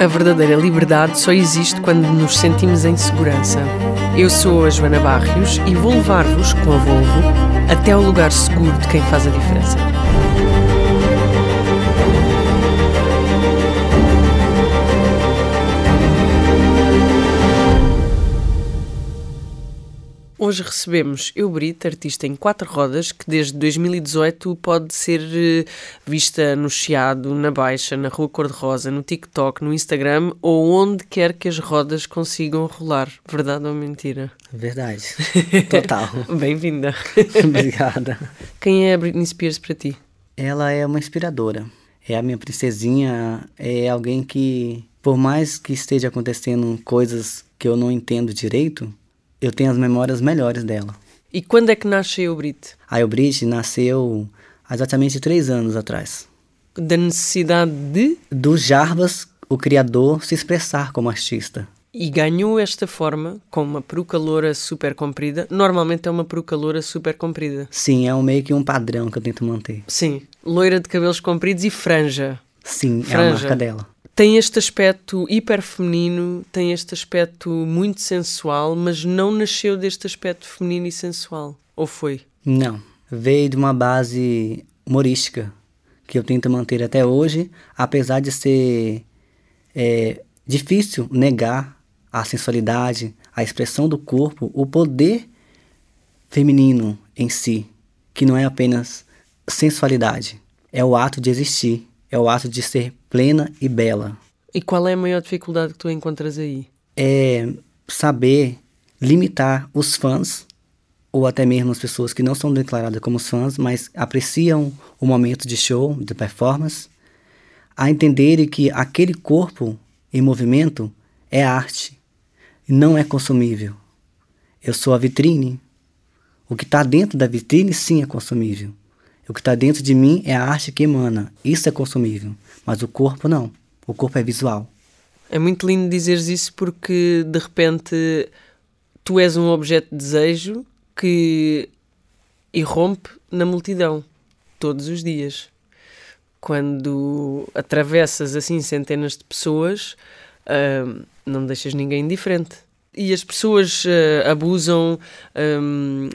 A verdadeira liberdade só existe quando nos sentimos em segurança. Eu sou a Joana Barrios e vou levar-vos com a Volvo até ao lugar seguro de quem faz a diferença. Hoje recebemos Eubrita, artista em quatro rodas, que desde 2018 pode ser eh, vista no Chiado, na Baixa, na Rua Cor-de-Rosa, no TikTok, no Instagram ou onde quer que as rodas consigam rolar. Verdade ou mentira? Verdade. Total. Bem-vinda. Obrigada. Quem é a Britney Spears para ti? Ela é uma inspiradora. É a minha princesinha, é alguém que, por mais que esteja acontecendo coisas que eu não entendo direito, eu tenho as memórias melhores dela. E quando é que nasce a Eubrit? A Eubrit nasceu há exatamente três anos atrás. Da necessidade de? Do Jarbas, o criador, se expressar como artista. E ganhou esta forma com uma peruca loura super comprida. Normalmente é uma peruca loura super comprida. Sim, é um, meio que um padrão que eu tento manter. Sim, loira de cabelos compridos e franja. Sim, Franja. é a marca dela. Tem este aspecto hiper feminino, tem este aspecto muito sensual, mas não nasceu deste aspecto feminino e sensual. Ou foi? Não, veio de uma base humorística que eu tento manter até hoje, apesar de ser é, difícil negar a sensualidade, a expressão do corpo, o poder feminino em si, que não é apenas sensualidade, é o ato de existir, é o ato de ser plena e bela. E qual é a maior dificuldade que tu encontras aí? É saber limitar os fãs, ou até mesmo as pessoas que não são declaradas como fãs, mas apreciam o momento de show, de performance, a entenderem que aquele corpo em movimento é arte, não é consumível. Eu sou a vitrine. O que está dentro da vitrine, sim, é consumível. O que está dentro de mim é a arte que emana. Isso é consumível. Mas o corpo não. O corpo é visual. É muito lindo dizeres isso porque de repente tu és um objeto de desejo que irrompe na multidão todos os dias. Quando atravessas assim centenas de pessoas, ah, não deixas ninguém indiferente. E as pessoas ah, abusam, ah,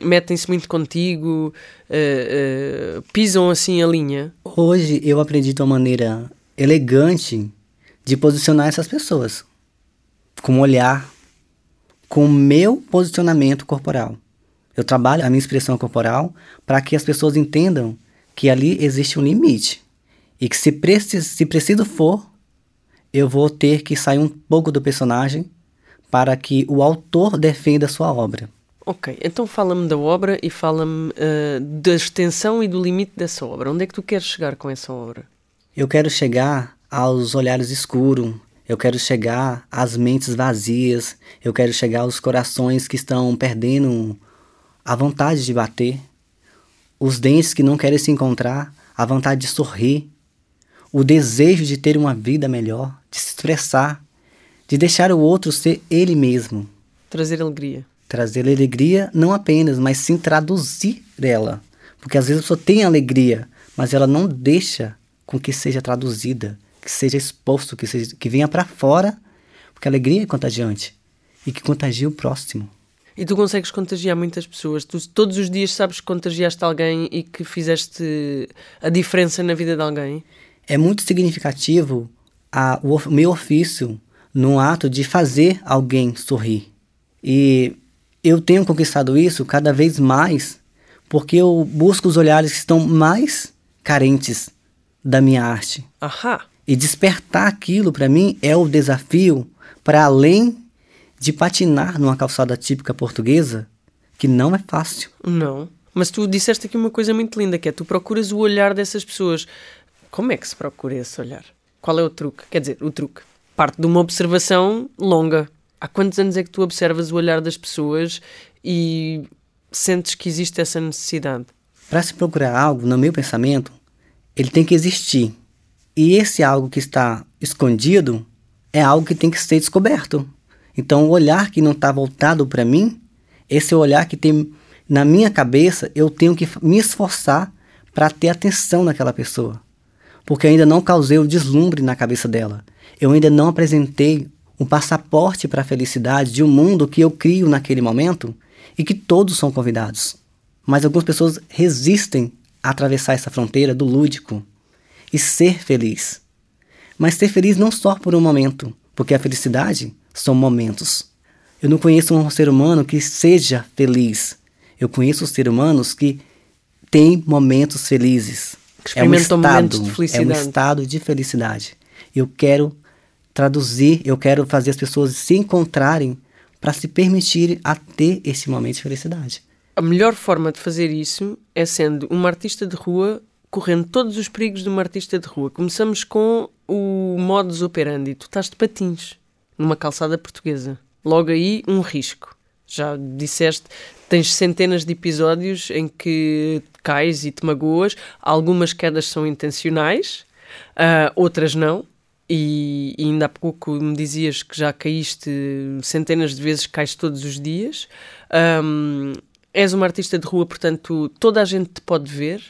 metem-se muito contigo, ah, pisam assim a linha. Hoje eu aprendi de uma maneira elegante de posicionar essas pessoas. Com um olhar, com o meu posicionamento corporal. Eu trabalho a minha expressão corporal para que as pessoas entendam que ali existe um limite. E que se, preci se preciso for, eu vou ter que sair um pouco do personagem para que o autor defenda a sua obra. Ok, então fala-me da obra e fala-me ah, da extensão e do limite dessa obra. Onde é que tu queres chegar com essa obra? Eu quero chegar aos olhares escuros, eu quero chegar às mentes vazias, eu quero chegar aos corações que estão perdendo a vontade de bater, os dentes que não querem se encontrar, a vontade de sorrir, o desejo de ter uma vida melhor, de se expressar, de deixar o outro ser ele mesmo. Trazer alegria. Trazer alegria não apenas, mas sim traduzir ela. Porque às vezes a pessoa tem alegria, mas ela não deixa com que seja traduzida, que seja exposto, que, seja, que venha para fora, porque a alegria é contagiante e que contagia o próximo. E tu consegues contagiar muitas pessoas. Tu todos os dias sabes que contagiaste alguém e que fizeste a diferença na vida de alguém. É muito significativo a, o of- meu ofício no ato de fazer alguém sorrir. E eu tenho conquistado isso cada vez mais porque eu busco os olhares que estão mais carentes da minha arte. Ahá! E despertar aquilo para mim é o desafio para além de patinar numa calçada típica portuguesa, que não é fácil. Não. Mas tu disseste aqui uma coisa muito linda, que é tu procuras o olhar dessas pessoas. Como é que se procura esse olhar? Qual é o truque? Quer dizer, o truque. Parte de uma observação longa. Há quantos anos é que tu observas o olhar das pessoas e sentes que existe essa necessidade? Para se procurar algo, no meu pensamento, ele tem que existir. E esse algo que está escondido é algo que tem que ser descoberto. Então, o olhar que não está voltado para mim, esse olhar que tem na minha cabeça, eu tenho que me esforçar para ter atenção naquela pessoa. Porque ainda não causei o deslumbre na cabeça dela. Eu ainda não apresentei um passaporte para a felicidade de um mundo que eu crio naquele momento e que todos são convidados. Mas algumas pessoas resistem atravessar essa fronteira do lúdico e ser feliz. Mas ser feliz não só por um momento, porque a felicidade são momentos. Eu não conheço um ser humano que seja feliz. Eu conheço seres humanos que têm momentos felizes. É um estado, de felicidade. É um estado de felicidade. Eu quero traduzir, eu quero fazer as pessoas se encontrarem para se permitirem a ter esse momento de felicidade. A melhor forma de fazer isso é sendo uma artista de rua correndo todos os perigos de uma artista de rua. Começamos com o modus operandi. Tu estás de patins numa calçada portuguesa. Logo aí, um risco. Já disseste, tens centenas de episódios em que cais e te magoas. Algumas quedas são intencionais, uh, outras não. E, e, ainda há pouco me dizias que já caíste centenas de vezes, cais todos os dias. Um, és uma artista de rua, portanto, toda a gente te pode ver.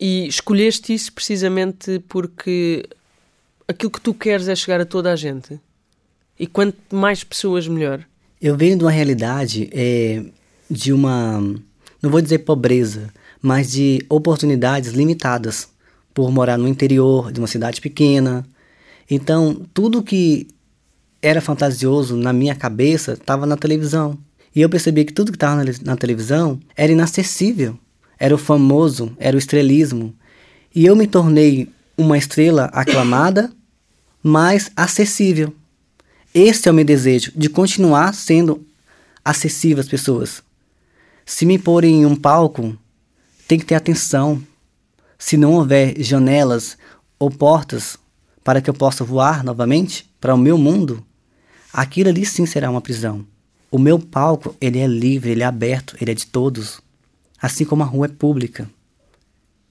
E escolheste isso precisamente porque aquilo que tu queres é chegar a toda a gente. E quanto mais pessoas, melhor. Eu venho de uma realidade é, de uma, não vou dizer pobreza, mas de oportunidades limitadas por morar no interior de uma cidade pequena. Então, tudo que era fantasioso na minha cabeça estava na televisão. E eu percebi que tudo que estava na, na televisão era inacessível. Era o famoso, era o estrelismo. E eu me tornei uma estrela aclamada, mas acessível. Esse é o meu desejo, de continuar sendo acessível às pessoas. Se me porem em um palco, tem que ter atenção. Se não houver janelas ou portas para que eu possa voar novamente para o meu mundo, aquilo ali sim será uma prisão. O meu palco, ele é livre, ele é aberto, ele é de todos. Assim como a rua é pública.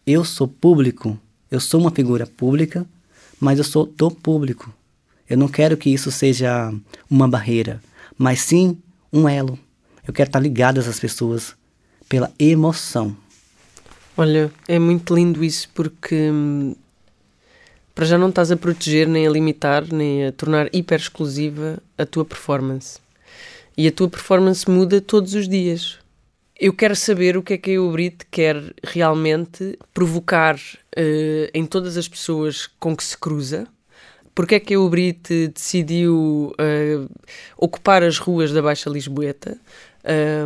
Eu sou público, eu sou uma figura pública, mas eu sou do público. Eu não quero que isso seja uma barreira, mas sim um elo. Eu quero estar ligado às pessoas pela emoção. Olha, é muito lindo isso porque hum, para já não estás a proteger, nem a limitar, nem a tornar hiper exclusiva a tua performance. E a tua performance muda todos os dias. Eu quero saber o que é que a Eubrit quer realmente provocar uh, em todas as pessoas com que se cruza porque é que a Ubrite decidiu uh, ocupar as ruas da Baixa Lisboeta,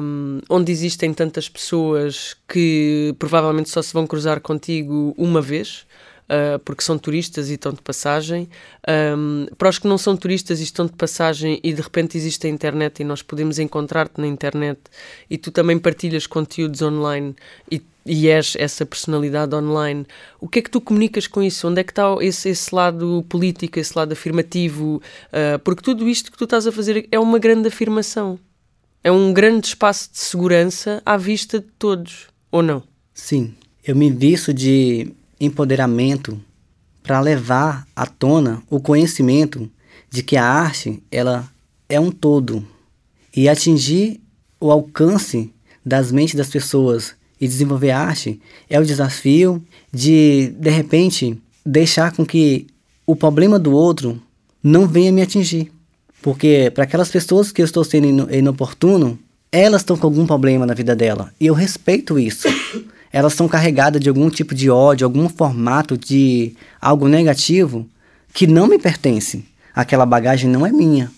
um, eh, onde existem tantas pessoas que provavelmente só se vão cruzar contigo uma vez, uh, porque são turistas e estão de passagem. Um, para os que não são turistas e estão de passagem e de repente existe a internet e nós podemos encontrar-te na internet e tu também partilhas conteúdos online e e és essa personalidade online, o que é que tu comunicas com isso? Onde é que está esse, esse lado político, esse lado afirmativo? Uh, porque tudo isto que tu estás a fazer é uma grande afirmação. É um grande espaço de segurança à vista de todos, ou não? Sim. Eu me visto de empoderamento para levar à tona o conhecimento de que a arte ela é um todo e atingir o alcance das mentes das pessoas e desenvolver arte é o desafio de, de repente, deixar com que o problema do outro não venha me atingir. Porque para aquelas pessoas que eu estou sendo inoportuno, elas estão com algum problema na vida dela. E eu respeito isso. Elas estão carregadas de algum tipo de ódio, algum formato de algo negativo que não me pertence. Aquela bagagem não é minha.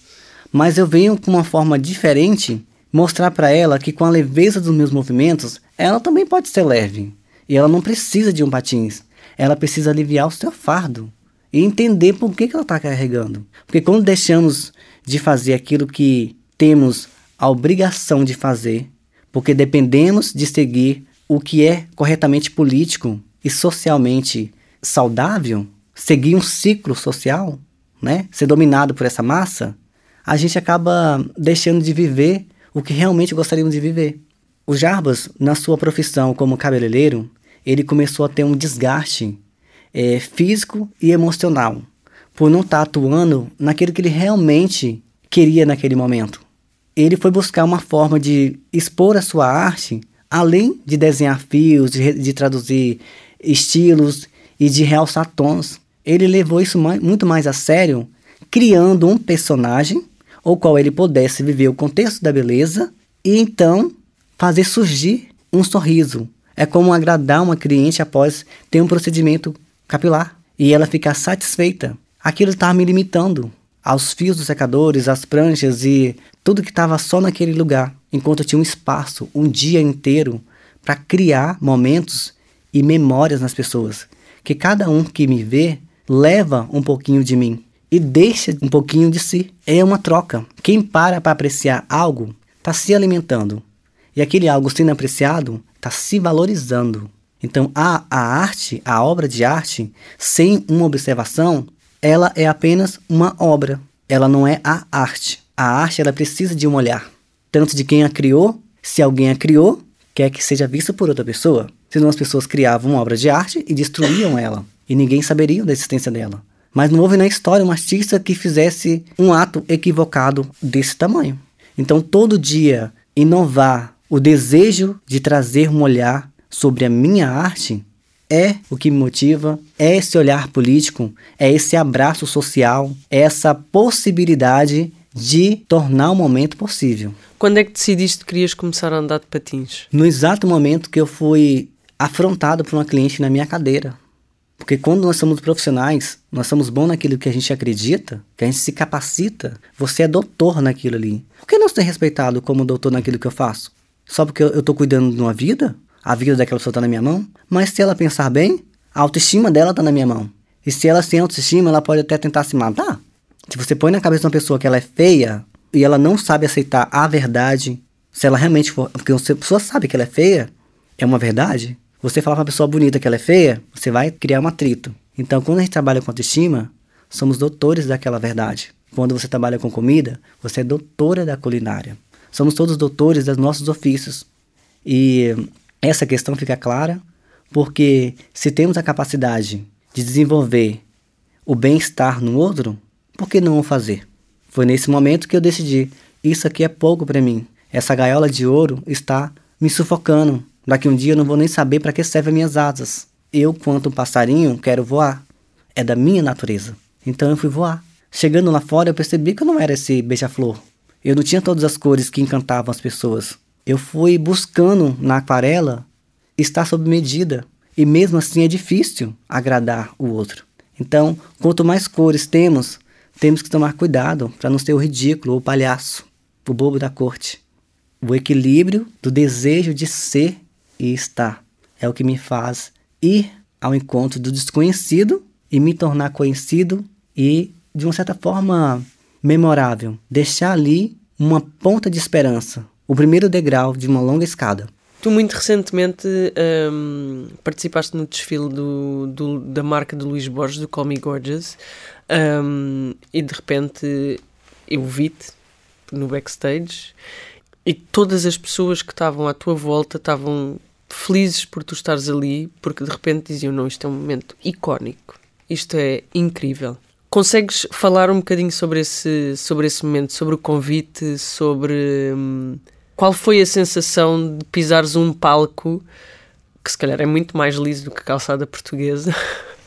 Mas eu venho com uma forma diferente mostrar para ela que com a leveza dos meus movimentos, ela também pode ser leve. E ela não precisa de um patins. Ela precisa aliviar o seu fardo e entender por que, que ela está carregando. Porque quando deixamos de fazer aquilo que temos a obrigação de fazer, porque dependemos de seguir o que é corretamente político e socialmente saudável, seguir um ciclo social, né? ser dominado por essa massa, a gente acaba deixando de viver o que realmente gostaríamos de viver. O Jarbas, na sua profissão como cabeleireiro, ele começou a ter um desgaste é, físico e emocional por não estar tá atuando naquilo que ele realmente queria naquele momento. Ele foi buscar uma forma de expor a sua arte, além de desenhar fios, de, de traduzir estilos e de realçar tons. Ele levou isso muito mais a sério, criando um personagem o qual ele pudesse viver o contexto da beleza e então fazer surgir um sorriso. É como agradar uma cliente após ter um procedimento capilar e ela ficar satisfeita. Aquilo estava me limitando aos fios dos secadores, às pranchas e tudo que estava só naquele lugar, enquanto tinha um espaço, um dia inteiro, para criar momentos e memórias nas pessoas. Que cada um que me vê leva um pouquinho de mim e deixa um pouquinho de si. É uma troca. Quem para para apreciar algo está se alimentando. E aquele algo sendo apreciado está se valorizando. Então, a, a arte, a obra de arte, sem uma observação, ela é apenas uma obra. Ela não é a arte. A arte, ela precisa de um olhar. Tanto de quem a criou, se alguém a criou, quer que seja vista por outra pessoa. Senão as pessoas criavam uma obra de arte e destruíam ela. E ninguém saberia da existência dela. Mas não houve na história um artista que fizesse um ato equivocado desse tamanho. Então, todo dia, inovar o desejo de trazer um olhar sobre a minha arte é o que me motiva, é esse olhar político, é esse abraço social, é essa possibilidade de tornar o momento possível. Quando é que decidiste que querias começar a andar de patins? No exato momento que eu fui afrontado por uma cliente na minha cadeira. Porque quando nós somos profissionais, nós somos bons naquilo que a gente acredita, que a gente se capacita, você é doutor naquilo ali. Por que não ser respeitado como doutor naquilo que eu faço? Só porque eu estou cuidando de uma vida? A vida daquela pessoa está na minha mão? Mas se ela pensar bem, a autoestima dela está na minha mão. E se ela sem autoestima, ela pode até tentar se matar. Se você põe na cabeça de uma pessoa que ela é feia e ela não sabe aceitar a verdade, se ela realmente for. Porque a pessoa sabe que ela é feia, é uma verdade. Você falar pra uma pessoa bonita que ela é feia, você vai criar um atrito. Então, quando a gente trabalha com autoestima, somos doutores daquela verdade. Quando você trabalha com comida, você é doutora da culinária. Somos todos doutores dos nossos ofícios. E essa questão fica clara porque se temos a capacidade de desenvolver o bem-estar no outro, por que não o fazer? Foi nesse momento que eu decidi: isso aqui é pouco para mim. Essa gaiola de ouro está me sufocando. Daqui um dia eu não vou nem saber para que servem minhas asas. Eu, quanto um passarinho, quero voar. É da minha natureza. Então eu fui voar. Chegando lá fora, eu percebi que eu não era esse beija-flor. Eu não tinha todas as cores que encantavam as pessoas. Eu fui buscando na aquarela estar sob medida. E mesmo assim é difícil agradar o outro. Então, quanto mais cores temos, temos que tomar cuidado para não ser o ridículo, o palhaço, o bobo da corte. O equilíbrio do desejo de ser e estar. É o que me faz ir ao encontro do desconhecido e me tornar conhecido e, de uma certa forma, memorável. Deixar ali uma ponta de esperança, o primeiro degrau de uma longa escada. Tu, muito recentemente, um, participaste no desfile do, do, da marca de Luís Borges, do Call Me Gorgeous, um, e de repente eu vi-te no backstage e todas as pessoas que estavam à tua volta estavam felizes por tu estares ali, porque de repente diziam: Não, isto é um momento icónico, isto é incrível. Consegues falar um bocadinho sobre esse, sobre esse momento, sobre o convite, sobre hum, qual foi a sensação de pisares um palco que se calhar é muito mais liso do que a calçada portuguesa,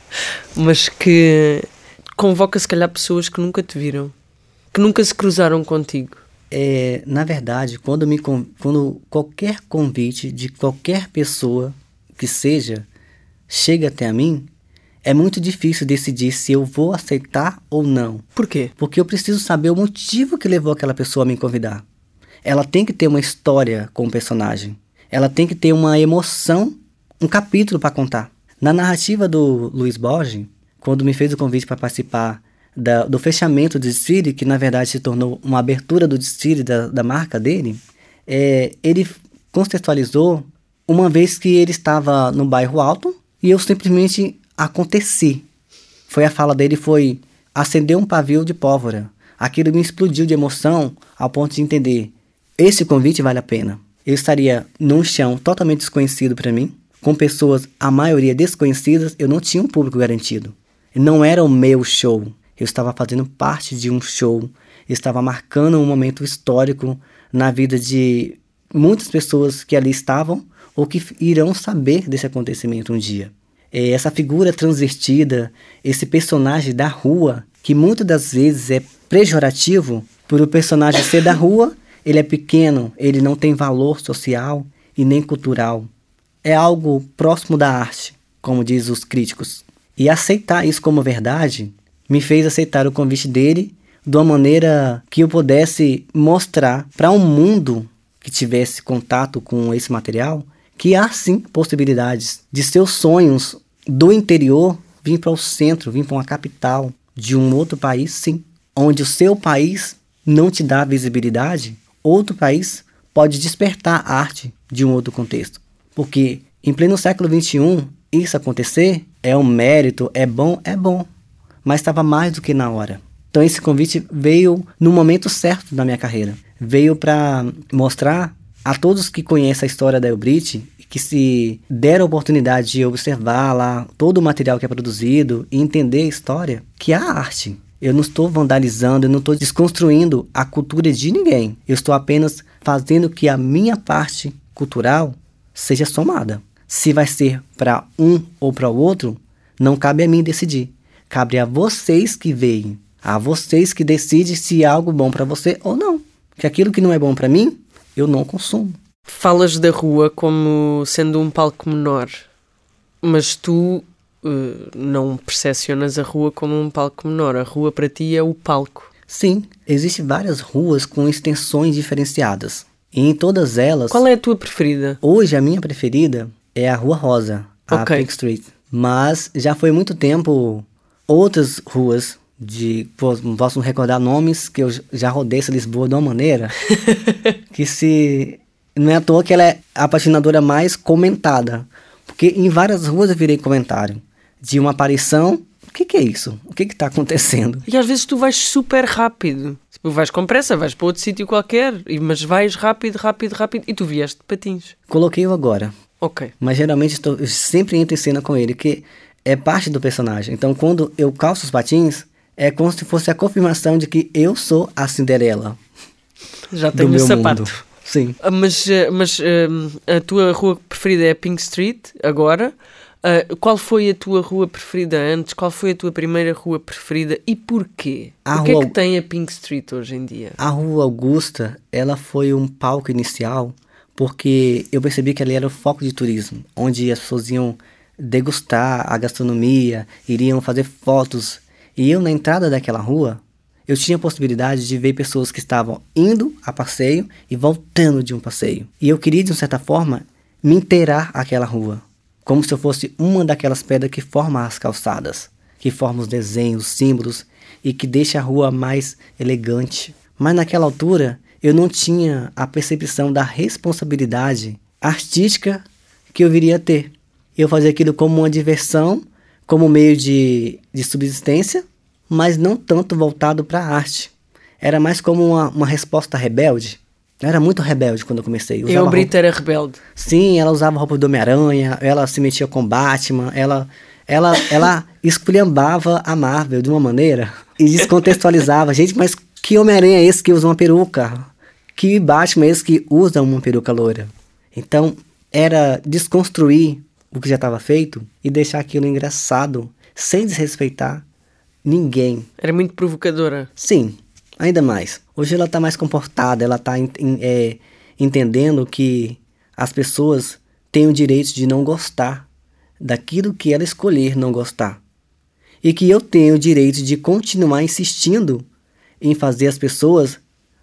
mas que convoca se calhar pessoas que nunca te viram, que nunca se cruzaram contigo. É, na verdade, quando, me, quando qualquer convite de qualquer pessoa que seja chega até a mim, é muito difícil decidir se eu vou aceitar ou não. Por quê? Porque eu preciso saber o motivo que levou aquela pessoa a me convidar. Ela tem que ter uma história com o personagem. Ela tem que ter uma emoção, um capítulo para contar. Na narrativa do Luiz Borges, quando me fez o convite para participar da, do fechamento do desfile, que na verdade se tornou uma abertura do desfile da, da marca dele, é, ele contextualizou uma vez que ele estava no bairro alto e eu simplesmente aconteci. Foi a fala dele foi acender um pavio de pólvora. Aquilo me explodiu de emoção ao ponto de entender esse convite vale a pena. Eu estaria num chão totalmente desconhecido para mim, com pessoas a maioria desconhecidas, eu não tinha um público garantido. Não era o meu show, eu estava fazendo parte de um show, estava marcando um momento histórico na vida de muitas pessoas que ali estavam ou que irão saber desse acontecimento um dia. é essa figura transvertida, esse personagem da rua, que muitas das vezes é pejorativo por o personagem ser da rua, ele é pequeno, ele não tem valor social e nem cultural. É algo próximo da arte, como diz os críticos. E aceitar isso como verdade me fez aceitar o convite dele de uma maneira que eu pudesse mostrar para um mundo que tivesse contato com esse material que há sim possibilidades de seus sonhos do interior vir para o centro, vir para uma capital de um outro país, sim. Onde o seu país não te dá visibilidade, outro país pode despertar a arte de um outro contexto. Porque em pleno século XXI, isso acontecer é um mérito, é bom, é bom. Mas estava mais do que na hora. Então esse convite veio no momento certo da minha carreira. Veio para mostrar a todos que conhecem a história da Elbrit, que se der a oportunidade de observar lá todo o material que é produzido e entender a história, que há arte. Eu não estou vandalizando, eu não estou desconstruindo a cultura de ninguém. Eu estou apenas fazendo que a minha parte cultural seja somada. Se vai ser para um ou para o outro, não cabe a mim decidir. Cabe a vocês que veem a vocês que decidem se é algo bom para você ou não. Que aquilo que não é bom para mim, eu não consumo. Falas da rua como sendo um palco menor, mas tu uh, não percepcionas a rua como um palco menor. A rua para ti é o palco. Sim, existem várias ruas com extensões diferenciadas. E em todas elas. Qual é a tua preferida? Hoje a minha preferida é a Rua Rosa, a okay. Pink Street. Mas já foi muito tempo outras ruas de posso recordar nomes que eu já rodei essa Lisboa de uma maneira que se não é à toa que ela é a patinadora mais comentada porque em várias ruas eu virei comentário de uma aparição o que, que é isso? O que está acontecendo? E às vezes tu vais super rápido. Tipo, vais com pressa, vais para outro sítio qualquer, mas vais rápido, rápido, rápido e tu vieste de patins. Coloquei-o agora. Ok. Mas geralmente estou, eu sempre entro em cena com ele, que é parte do personagem. Então quando eu calço os patins, é como se fosse a confirmação de que eu sou a Cinderela. Já tenho o sapato. Mundo. Sim. Ah, mas, ah, mas ah, a tua rua preferida é Pink Street, agora. Uh, qual foi a tua rua preferida antes? Qual foi a tua primeira rua preferida e porquê? A o que é rua... é que tem a Pink Street hoje em dia? A Rua Augusta, ela foi um palco inicial porque eu percebi que ali era o foco de turismo, onde as pessoas iam degustar a gastronomia, iriam fazer fotos e eu, na entrada daquela rua, eu tinha a possibilidade de ver pessoas que estavam indo a passeio e voltando de um passeio. E eu queria, de uma certa forma, me inteirar aquela rua, como se eu fosse uma daquelas pedras que formam as calçadas, que formam os desenhos, os símbolos e que deixa a rua mais elegante. Mas naquela altura, eu não tinha a percepção da responsabilidade artística que eu viria a ter. Eu fazia aquilo como uma diversão como meio de, de subsistência, mas não tanto voltado para a arte. Era mais como uma, uma resposta rebelde. Eu era muito rebelde quando eu comecei. Eu, eu Brita era rebelde. Sim, ela usava roupa do Homem-Aranha, ela se metia com Batman, ela, ela, ela esculhambava a Marvel de uma maneira e descontextualizava. Gente, mas que Homem-Aranha é esse que usa uma peruca? Que Batman é esse que usa uma peruca loira? Então, era desconstruir o que já estava feito e deixar aquilo engraçado, sem desrespeitar ninguém. Era muito provocadora. Sim, ainda mais. Hoje ela está mais comportada, ela está é, entendendo que as pessoas têm o direito de não gostar daquilo que ela escolher não gostar. E que eu tenho o direito de continuar insistindo em fazer as pessoas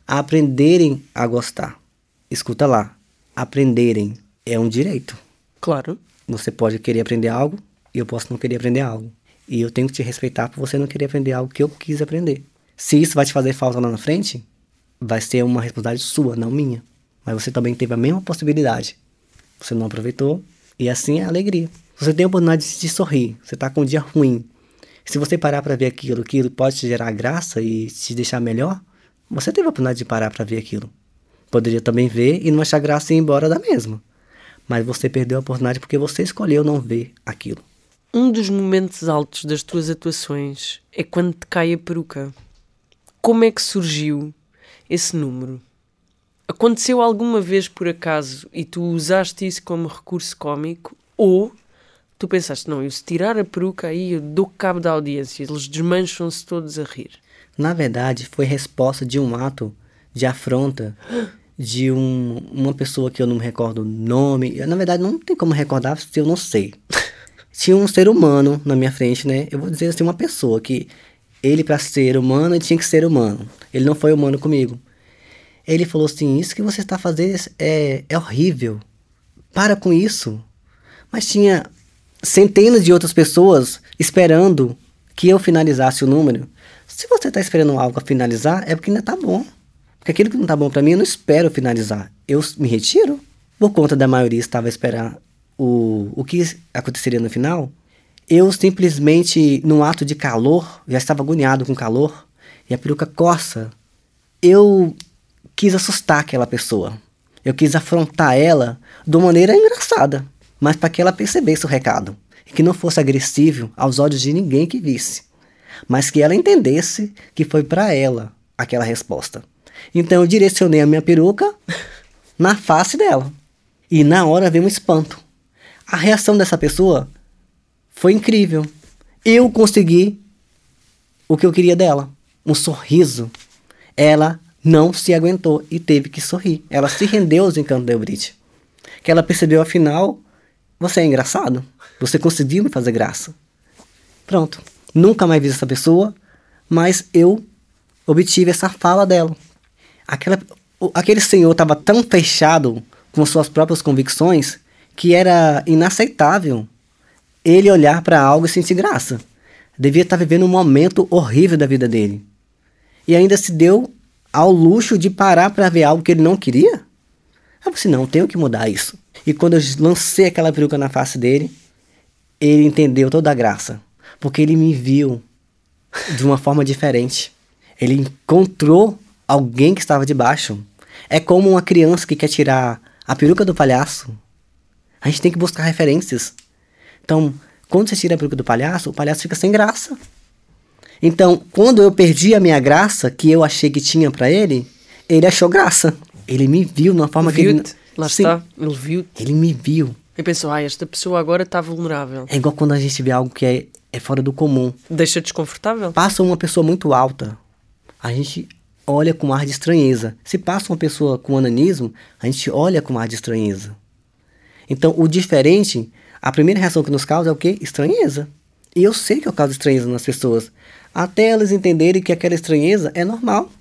aprenderem a gostar. Escuta lá, aprenderem é um direito. Claro. Você pode querer aprender algo e eu posso não querer aprender algo. E eu tenho que te respeitar por você não querer aprender algo que eu quis aprender. Se isso vai te fazer falta lá na frente, vai ser uma responsabilidade sua, não minha. Mas você também teve a mesma possibilidade. Você não aproveitou e assim é a alegria. Você tem a oportunidade de sorrir, você está com um dia ruim. Se você parar para ver aquilo, aquilo pode te gerar graça e te deixar melhor, você teve a oportunidade de parar para ver aquilo. Poderia também ver e não achar graça e ir embora da mesma mas você perdeu a oportunidade porque você escolheu não ver aquilo. Um dos momentos altos das tuas atuações é quando te cai a peruca. Como é que surgiu esse número? Aconteceu alguma vez por acaso e tu usaste isso como recurso cômico ou tu pensaste, não, eu se tirar a peruca aí eu dou cabo da audiência, eles desmancham-se todos a rir? Na verdade, foi resposta de um ato de afronta de um, uma pessoa que eu não me recordo o nome. Na verdade, não tem como recordar se eu não sei. Tinha um ser humano na minha frente, né? Eu vou dizer assim, uma pessoa que ele, para ser humano, ele tinha que ser humano. Ele não foi humano comigo. Ele falou assim: Isso que você está fazendo é, é horrível. Para com isso. Mas tinha centenas de outras pessoas esperando que eu finalizasse o número. Se você está esperando algo a finalizar, é porque ainda está bom. Porque aquilo que não está bom para mim, eu não espero finalizar. Eu me retiro. Por conta da maioria estava a esperar o, o que aconteceria no final, eu simplesmente, num ato de calor, já estava agoniado com calor, e a peruca coça, eu quis assustar aquela pessoa. Eu quis afrontar ela de uma maneira engraçada, mas para que ela percebesse o recado. E que não fosse agressivo aos olhos de ninguém que visse, mas que ela entendesse que foi para ela aquela resposta. Então eu direcionei a minha peruca na face dela. E na hora veio um espanto. A reação dessa pessoa foi incrível. Eu consegui o que eu queria dela, um sorriso. Ela não se aguentou e teve que sorrir. Ela se rendeu aos encantos da Eubrite. Que ela percebeu, afinal, você é engraçado. Você conseguiu me fazer graça. Pronto. Nunca mais vi essa pessoa, mas eu obtive essa fala dela. Aquela, aquele senhor estava tão fechado com suas próprias convicções que era inaceitável ele olhar para algo e sentir graça. Devia estar vivendo um momento horrível da vida dele. E ainda se deu ao luxo de parar para ver algo que ele não queria? Eu disse, não, tenho que mudar isso. E quando eu lancei aquela peruca na face dele, ele entendeu toda a graça. Porque ele me viu de uma forma diferente. Ele encontrou alguém que estava debaixo. É como uma criança que quer tirar a peruca do palhaço. A gente tem que buscar referências. Então, quando você tira a peruca do palhaço, o palhaço fica sem graça. Então, quando eu perdi a minha graça, que eu achei que tinha para ele, ele achou graça. Ele me viu de uma forma que ele. Lá Sim, está, ele viu Ele me viu. E pensou, ah, esta pessoa agora está vulnerável. É igual quando a gente vê algo que é, é fora do comum. Deixa desconfortável? Passa uma pessoa muito alta, a gente olha com ar de estranheza. Se passa uma pessoa com ananismo, a gente olha com ar de estranheza. Então, o diferente, a primeira reação que nos causa é o quê? Estranheza. E eu sei que eu causo estranheza nas pessoas. Até elas entenderem que aquela estranheza é normal.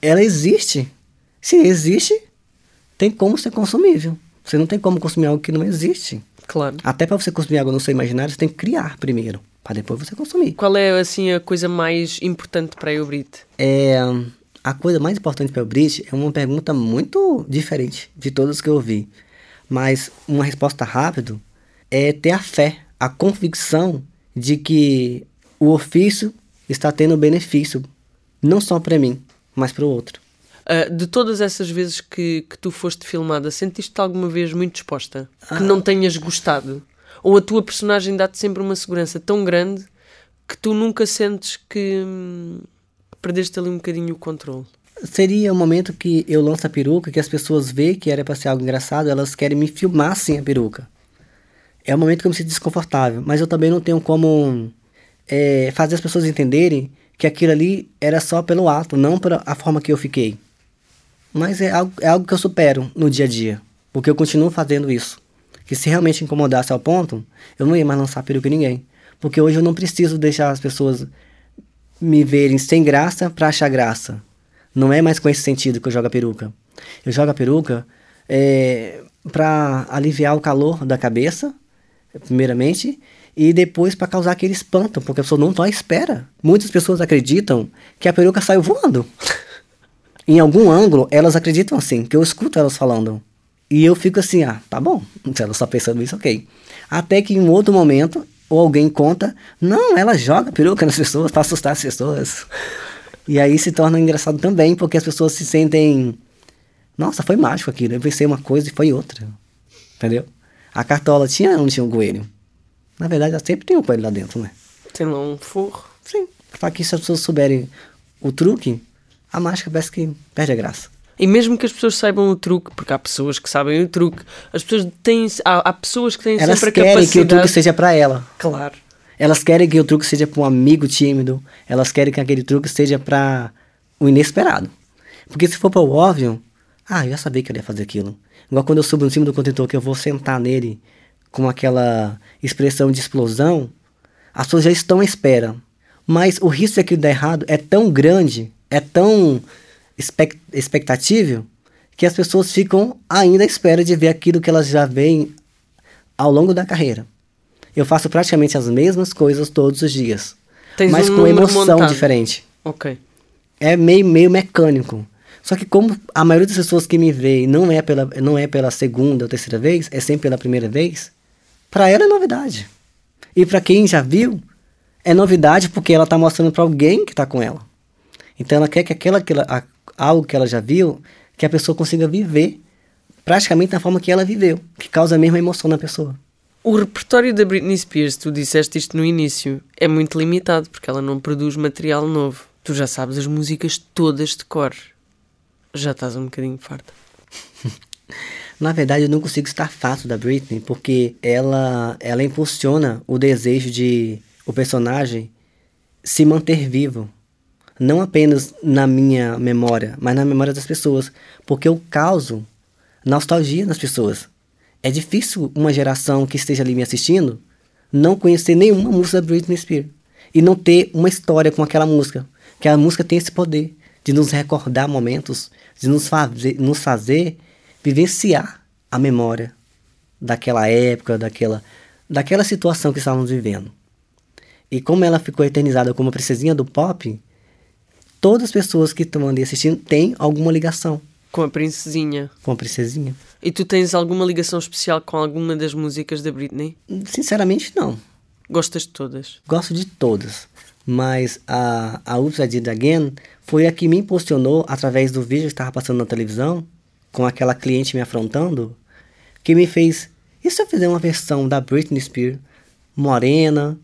Ela existe. Se existe, tem como ser consumível. Você não tem como consumir algo que não existe. Claro. Até para você consumir algo no seu imaginário, você tem que criar primeiro, para depois você consumir. Qual é, assim, a coisa mais importante para a Eubrite? É, a coisa mais importante para o Brit é uma pergunta muito diferente de todas que eu ouvi. Mas uma resposta rápida é ter a fé, a convicção de que o ofício está tendo benefício, não só para mim, mas para o outro. Uh, de todas essas vezes que, que tu foste filmada, sentiste-te alguma vez muito disposta? Que não tenhas gostado? Ou a tua personagem dá-te sempre uma segurança tão grande que tu nunca sentes que hum, perdeste ali um bocadinho o controle? Seria o momento que eu lanço a peruca, que as pessoas veem que era para ser algo engraçado, elas querem me filmar sem a peruca. É o momento que eu me sinto desconfortável, mas eu também não tenho como é, fazer as pessoas entenderem que aquilo ali era só pelo ato, não pela a forma que eu fiquei. Mas é algo, é algo que eu supero no dia a dia, porque eu continuo fazendo isso. Que se realmente incomodasse ao ponto, eu não ia mais lançar peruca em ninguém. Porque hoje eu não preciso deixar as pessoas me verem sem graça para achar graça. Não é mais com esse sentido que eu jogo a peruca. Eu jogo a peruca é, para aliviar o calor da cabeça, primeiramente, e depois para causar aquele espanto, porque a pessoa não está à espera. Muitas pessoas acreditam que a peruca saiu voando. em algum ângulo, elas acreditam assim, que eu escuto elas falando. E eu fico assim, ah, tá bom, se ela está pensando isso, ok. Até que em um outro momento, ou alguém conta, não, ela joga peruca nas pessoas para assustar as pessoas. E aí se torna engraçado também, porque as pessoas se sentem. Nossa, foi mágico aquilo. Eu pensei uma coisa e foi outra. Entendeu? A cartola tinha ou não tinha um coelho? Na verdade, ela sempre tem um coelho lá dentro, né? Tem lá um forro. Sim. Só que se as pessoas souberem o truque, a mágica parece que perde a graça. E mesmo que as pessoas saibam o truque, porque há pessoas que sabem o truque, as pessoas têm. Há, há pessoas que têm Elas sempre a querem capacidade. que o truque seja para ela. Claro. Elas querem que o truque seja para um amigo tímido. Elas querem que aquele truque seja para o inesperado. Porque se for para o óbvio, ah, eu já sabia que ele ia fazer aquilo. Igual quando eu subo em cima do contentor, que eu vou sentar nele com aquela expressão de explosão, as pessoas já estão à espera. Mas o risco de aquilo dar errado é tão grande, é tão expec expectatível, que as pessoas ficam ainda à espera de ver aquilo que elas já veem ao longo da carreira. Eu faço praticamente as mesmas coisas todos os dias, Tens mas um com emoção montado. diferente. Ok. É meio, meio mecânico. Só que como a maioria das pessoas que me veem não é pela, não é pela segunda ou terceira vez, é sempre pela primeira vez, para ela é novidade. E para quem já viu, é novidade porque ela está mostrando para alguém que está com ela. Então ela quer que aquela, aquela algo que ela já viu, que a pessoa consiga viver praticamente da forma que ela viveu, que causa a mesma emoção na pessoa. O repertório da Britney Spears, tu disseste isto no início, é muito limitado porque ela não produz material novo. Tu já sabes as músicas todas de cor. Já estás um bocadinho farta. Na verdade, eu não consigo estar fácil da Britney, porque ela, ela impulsiona o desejo de o personagem se manter vivo. Não apenas na minha memória, mas na memória das pessoas. Porque eu causo nostalgia nas pessoas. É difícil uma geração que esteja ali me assistindo não conhecer nenhuma música da Britney Spears. E não ter uma história com aquela música. Que a música tem esse poder de nos recordar momentos, de nos fazer, nos fazer vivenciar a memória daquela época, daquela, daquela situação que estávamos vivendo. E como ela ficou eternizada como a princesinha do pop, todas as pessoas que estão ali assistindo têm alguma ligação Com a princesinha. com a princesinha. E tu tens alguma ligação especial com alguma das músicas da Britney? Sinceramente, não. Gostas de todas? Gosto de todas. Mas a, a Oops, I Did Again foi a que me impulsionou através do vídeo que estava passando na televisão, com aquela cliente me afrontando, que me fez. E se eu fizer uma versão da Britney Spears, morena?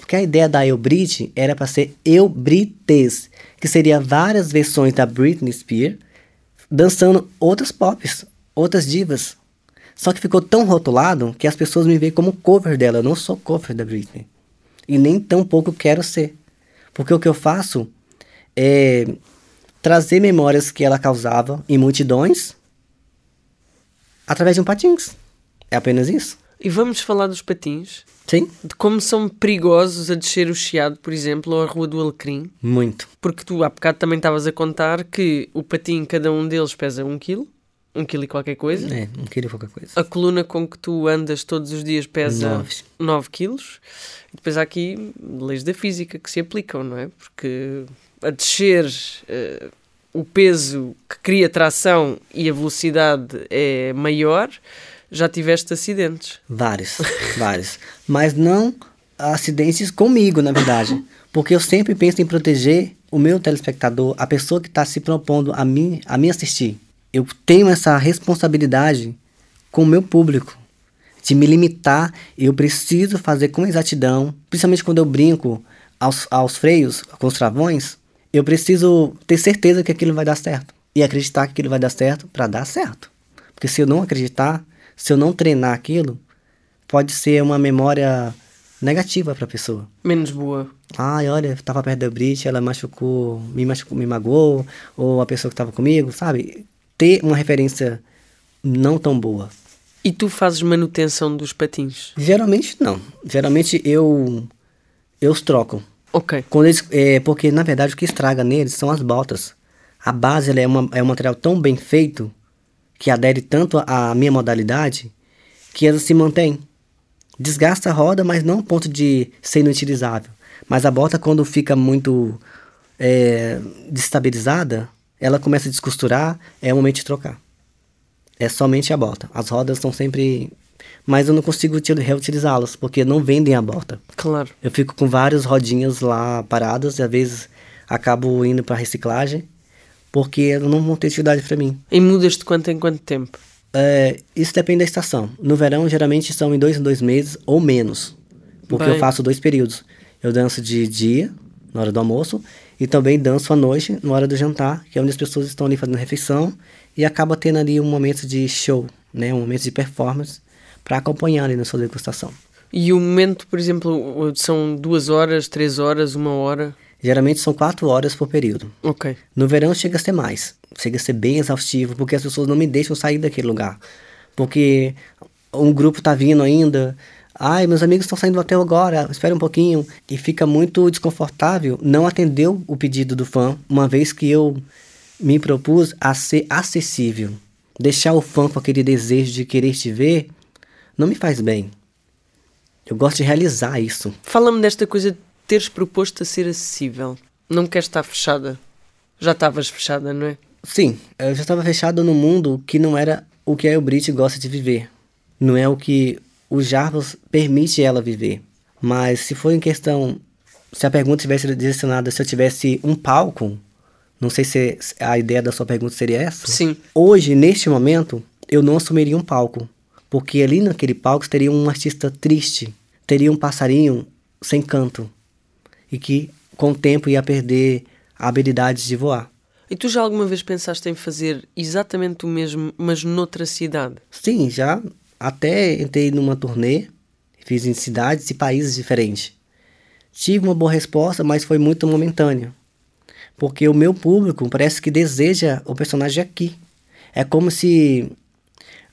Porque a ideia da Eu Brit era para ser Eu Brites, que seria várias versões da Britney Spears dançando outras pops, outras divas. Só que ficou tão rotulado que as pessoas me veem como cover dela. Eu não sou cover da Britney. E nem tão pouco quero ser. Porque o que eu faço é trazer memórias que ela causava em multidões através de um patins. É apenas isso. E vamos falar dos patins? Sim? De como são perigosos a descer o Chiado, por exemplo, ou a Rua do Alecrim? Muito. Porque tu há bocado também estavas a contar que o patim, cada um deles pesa um quilo, um quilo e qualquer coisa. É, não queria qualquer coisa. A coluna com que tu andas todos os dias pesa Nove. 9 quilos. E depois há aqui leis da física que se aplicam, não é? Porque a descer eh, o peso que cria tração e a velocidade é maior, já tiveste acidentes. Vários, vários. Mas não acidentes comigo, na verdade. Porque eu sempre penso em proteger o meu telespectador, a pessoa que está se propondo a mim, a me assistir. Eu tenho essa responsabilidade com o meu público, de me limitar. Eu preciso fazer com exatidão, principalmente quando eu brinco aos, aos freios, com os travões. Eu preciso ter certeza que aquilo vai dar certo. E acreditar que aquilo vai dar certo para dar certo. Porque se eu não acreditar, se eu não treinar aquilo, pode ser uma memória negativa para a pessoa. Menos boa. Ai, olha, eu tava perto da Brit, ela machucou, me machucou, me magoou, ou a pessoa que estava comigo, sabe? Ter uma referência não tão boa. E tu fazes manutenção dos patins? Geralmente não. Geralmente eu eu os troco. Ok. Quando eles, é, porque na verdade o que estraga neles são as botas. A base é, uma, é um material tão bem feito que adere tanto à minha modalidade que ela se mantém. Desgasta a roda, mas não a ponto de ser inutilizável. Mas a bota, quando fica muito é, destabilizada, ela começa a descosturar, é o momento de trocar. É somente a bota. As rodas estão sempre. Mas eu não consigo util- reutilizá-las, porque não vendem a bota. Claro. Eu fico com várias rodinhas lá paradas e às vezes acabo indo para reciclagem porque não vão ter utilidade para mim. E mudas de quanto em quanto tempo? É, isso depende da estação. No verão, geralmente são em dois em dois meses ou menos, porque Bem. eu faço dois períodos. Eu danço de dia na hora do almoço, e também danço à noite, na hora do jantar, que é onde as pessoas estão ali fazendo refeição, e acaba tendo ali um momento de show, né, um momento de performance, para acompanhar ali na sua degustação. E o momento, por exemplo, são duas horas, três horas, uma hora? Geralmente são quatro horas por período. Ok. No verão chega a ser mais. Chega a ser bem exaustivo, porque as pessoas não me deixam sair daquele lugar. Porque um grupo tá vindo ainda. Ai, meus amigos estão saindo do hotel agora, espera um pouquinho. E fica muito desconfortável não atender o pedido do fã, uma vez que eu me propus a ser acessível. Deixar o fã com aquele desejo de querer te ver não me faz bem. Eu gosto de realizar isso. Fala-me desta coisa teres proposto a ser acessível. Não queres estar fechada. Já estavas fechada, não é? Sim, eu já estava fechado no mundo que não era o que a Elbrit gosta de viver. Não é o que o Jarvis permite ela viver. Mas se for em questão, se a pergunta tivesse direcionada se eu tivesse um palco, não sei se a ideia da sua pergunta seria essa. Sim. Hoje, neste momento, eu não assumiria um palco. Porque ali naquele palco teria um artista triste, teria um passarinho sem canto. E que com o tempo ia perder a habilidade de voar. E tu já alguma vez pensaste em fazer exatamente o mesmo, mas noutra cidade? Sim, já até entrei numa turnê, fiz em cidades e países diferentes. Tive uma boa resposta, mas foi muito momentânea. Porque o meu público parece que deseja o personagem aqui. É como se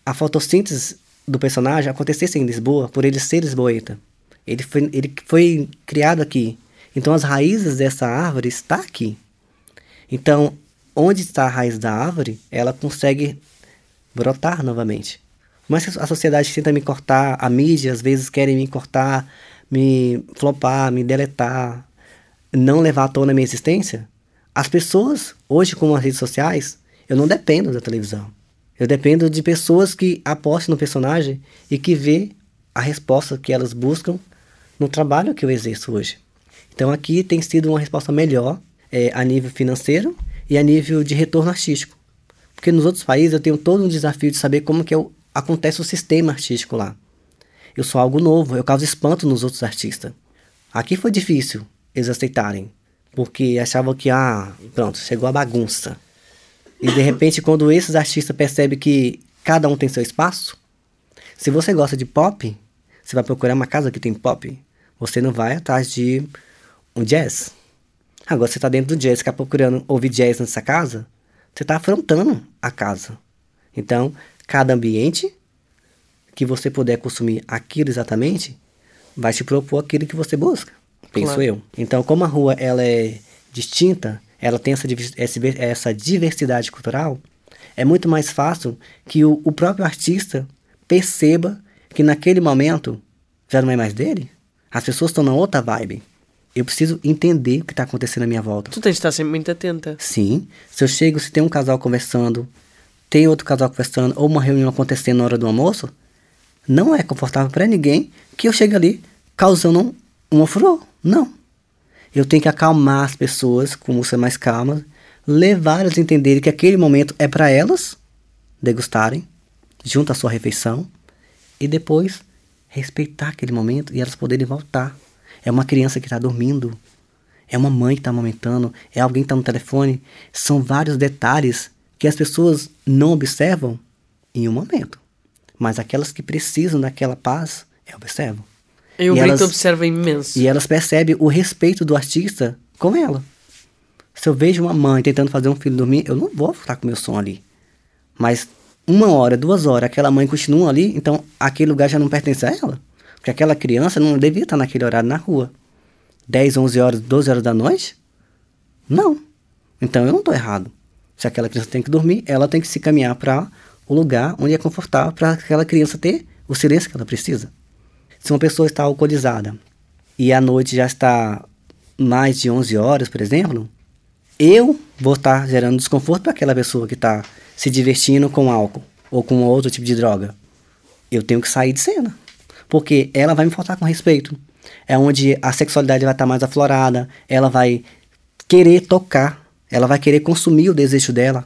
a fotossíntese do personagem acontecesse em Lisboa, por ele ser lisboeta. Ele foi, ele foi criado aqui. Então as raízes dessa árvore está aqui. Então, onde está a raiz da árvore, ela consegue brotar novamente. Mas a sociedade tenta me cortar, a mídia às vezes querem me cortar, me flopar, me deletar, não levar à tona a minha existência. As pessoas, hoje com as redes sociais, eu não dependo da televisão. Eu dependo de pessoas que apostem no personagem e que vê a resposta que elas buscam no trabalho que eu exerço hoje. Então aqui tem sido uma resposta melhor é, a nível financeiro e a nível de retorno artístico. Porque nos outros países eu tenho todo um desafio de saber como que eu, acontece o sistema artístico lá. Eu sou algo novo, eu causo espanto nos outros artistas. Aqui foi difícil eles aceitarem, porque achavam que, ah, pronto, chegou a bagunça. E de repente, quando esses artistas percebem que cada um tem seu espaço, se você gosta de pop, você vai procurar uma casa que tem pop. Você não vai atrás de um jazz. Agora você está dentro do jazz, está procurando ouvir jazz nessa casa, você está afrontando a casa. Então, cada ambiente que você puder consumir aquilo exatamente, vai te propor aquilo que você busca. Penso claro. eu. Então, como a rua ela é distinta, ela tem essa, essa diversidade cultural, é muito mais fácil que o, o próprio artista perceba que naquele momento já não é mais dele. As pessoas estão na outra vibe. Eu preciso entender o que está acontecendo à minha volta. Tu tens de estar sempre muito atenta. Sim. Se eu chego, se tem um casal conversando, tem outro casal conversando, ou uma reunião acontecendo na hora do almoço, não é confortável para ninguém que eu chegue ali causando um, um furor. Não. Eu tenho que acalmar as pessoas com música mais calma, levar elas a entenderem que aquele momento é para elas degustarem, junto à sua refeição, e depois respeitar aquele momento e elas poderem voltar. É uma criança que está dormindo, é uma mãe que está amamentando, é alguém que está no telefone. São vários detalhes que as pessoas não observam em um momento. Mas aquelas que precisam daquela paz, observam. E o Brito observa imenso. E elas percebem o respeito do artista com ela. Se eu vejo uma mãe tentando fazer um filho dormir, eu não vou ficar com meu som ali. Mas uma hora, duas horas, aquela mãe continua ali, então aquele lugar já não pertence a ela. Porque aquela criança não devia estar naquele horário na rua. 10, 11 horas, 12 horas da noite? Não. Então eu não estou errado. Se aquela criança tem que dormir, ela tem que se caminhar para o lugar onde é confortável para aquela criança ter o silêncio que ela precisa. Se uma pessoa está alcoolizada e a noite já está mais de 11 horas, por exemplo, eu vou estar gerando desconforto para aquela pessoa que está se divertindo com álcool ou com outro tipo de droga. Eu tenho que sair de cena. Porque ela vai me faltar com respeito. É onde a sexualidade vai estar mais aflorada, ela vai querer tocar, ela vai querer consumir o desejo dela.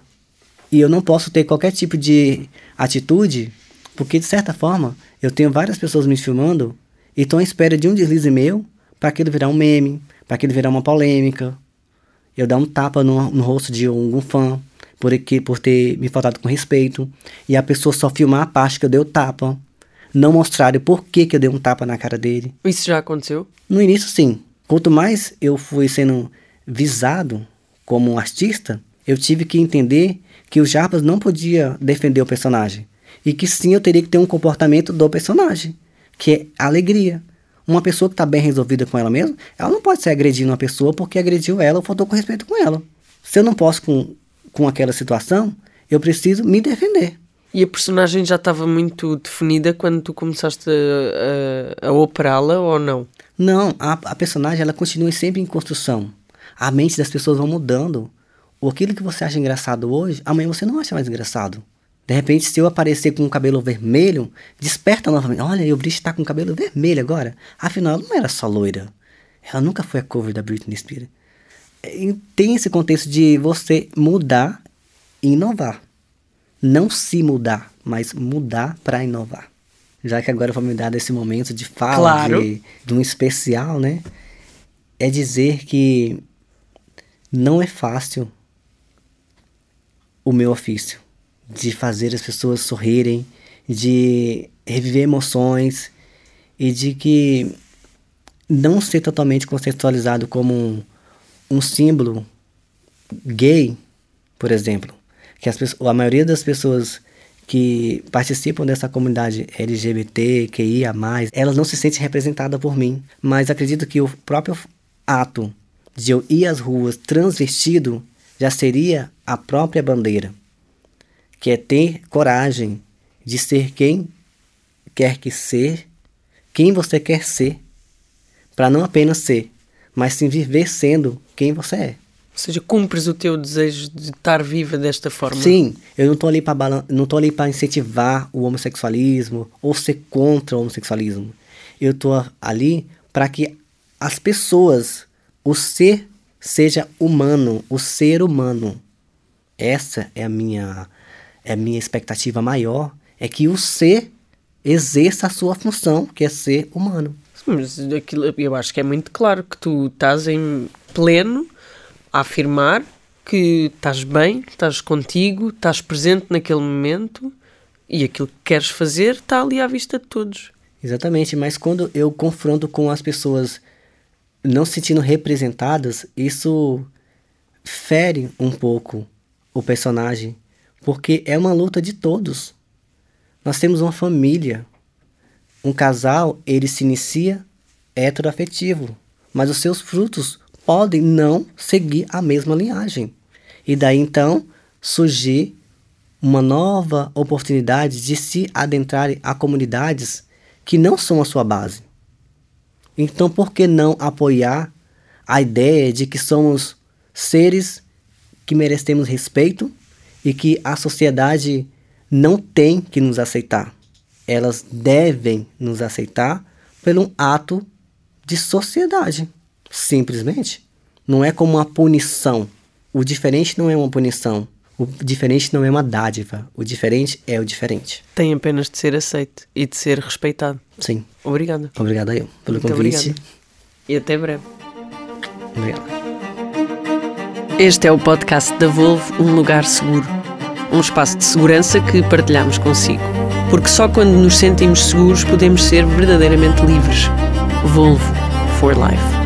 E eu não posso ter qualquer tipo de atitude, porque de certa forma eu tenho várias pessoas me filmando e estão à espera de um deslize meu para aquilo virar um meme, para aquilo virar uma polêmica. Eu dar um tapa no, no rosto de algum fã por, aqui, por ter me faltado com respeito. E a pessoa só filmar a parte que eu dei o tapa. Não mostrar o porquê que eu dei um tapa na cara dele. Isso já aconteceu? No início, sim. Quanto mais eu fui sendo visado como um artista, eu tive que entender que o Jarbas não podia defender o personagem. E que sim, eu teria que ter um comportamento do personagem, que é alegria. Uma pessoa que está bem resolvida com ela mesma, ela não pode ser agredindo uma pessoa porque agrediu ela ou faltou com respeito com ela. Se eu não posso com, com aquela situação, eu preciso me defender. E a personagem já estava muito definida quando tu começaste a, a, a operá-la ou não? Não, a, a personagem ela continua sempre em construção. A mente das pessoas vão mudando. O aquilo que você acha engraçado hoje, amanhã você não acha mais engraçado. De repente, se eu aparecer com o cabelo vermelho, desperta novamente. Olha, o Brit está com o cabelo vermelho agora. Afinal, ela não era só loira. Ela nunca foi a cover da Britney Spears. E tem esse contexto de você mudar e inovar. Não se mudar, mas mudar para inovar. Já que agora foi me dado esse momento de fala claro. de, de um especial, né? É dizer que não é fácil o meu ofício de fazer as pessoas sorrirem, de reviver emoções e de que não ser totalmente conceitualizado como um, um símbolo gay, por exemplo, que as, a maioria das pessoas que participam dessa comunidade LGBT, QIA+, elas não se sentem representadas por mim, mas acredito que o próprio ato de eu ir às ruas transvestido já seria a própria bandeira que é ter coragem de ser quem quer que ser, quem você quer ser, para não apenas ser, mas sim viver sendo quem você é. Ou seja, cumpres o teu desejo de estar viva desta forma. Sim, eu não estou ali para não tô ali para incentivar o homossexualismo ou ser contra o homossexualismo. Eu estou ali para que as pessoas, o ser seja humano, o ser humano. Essa é a minha é a minha expectativa maior é que o ser exerça a sua função, que é ser humano. Mas aquilo, eu acho que é muito claro que tu estás em pleno a afirmar que estás bem, estás contigo, estás presente naquele momento e aquilo que queres fazer está ali à vista de todos. Exatamente, mas quando eu confronto com as pessoas não se sentindo representadas, isso fere um pouco o personagem porque é uma luta de todos. Nós temos uma família. Um casal, ele se inicia heteroafetivo, mas os seus frutos podem não seguir a mesma linhagem. E daí então surgir uma nova oportunidade de se adentrarem a comunidades que não são a sua base. Então, por que não apoiar a ideia de que somos seres que merecemos respeito e que a sociedade não tem que nos aceitar. Elas devem nos aceitar pelo ato de sociedade, simplesmente. Não é como uma punição. O diferente não é uma punição. O diferente não é uma dádiva. O diferente é o diferente. Tem apenas de ser aceito e de ser respeitado. Sim. Obrigado. Obrigado a eu pelo Muito convite. Obrigado. E até breve. Obrigado. Este é o podcast da Volvo, um lugar seguro. Um espaço de segurança que partilhamos consigo. Porque só quando nos sentimos seguros podemos ser verdadeiramente livres. Volvo for Life.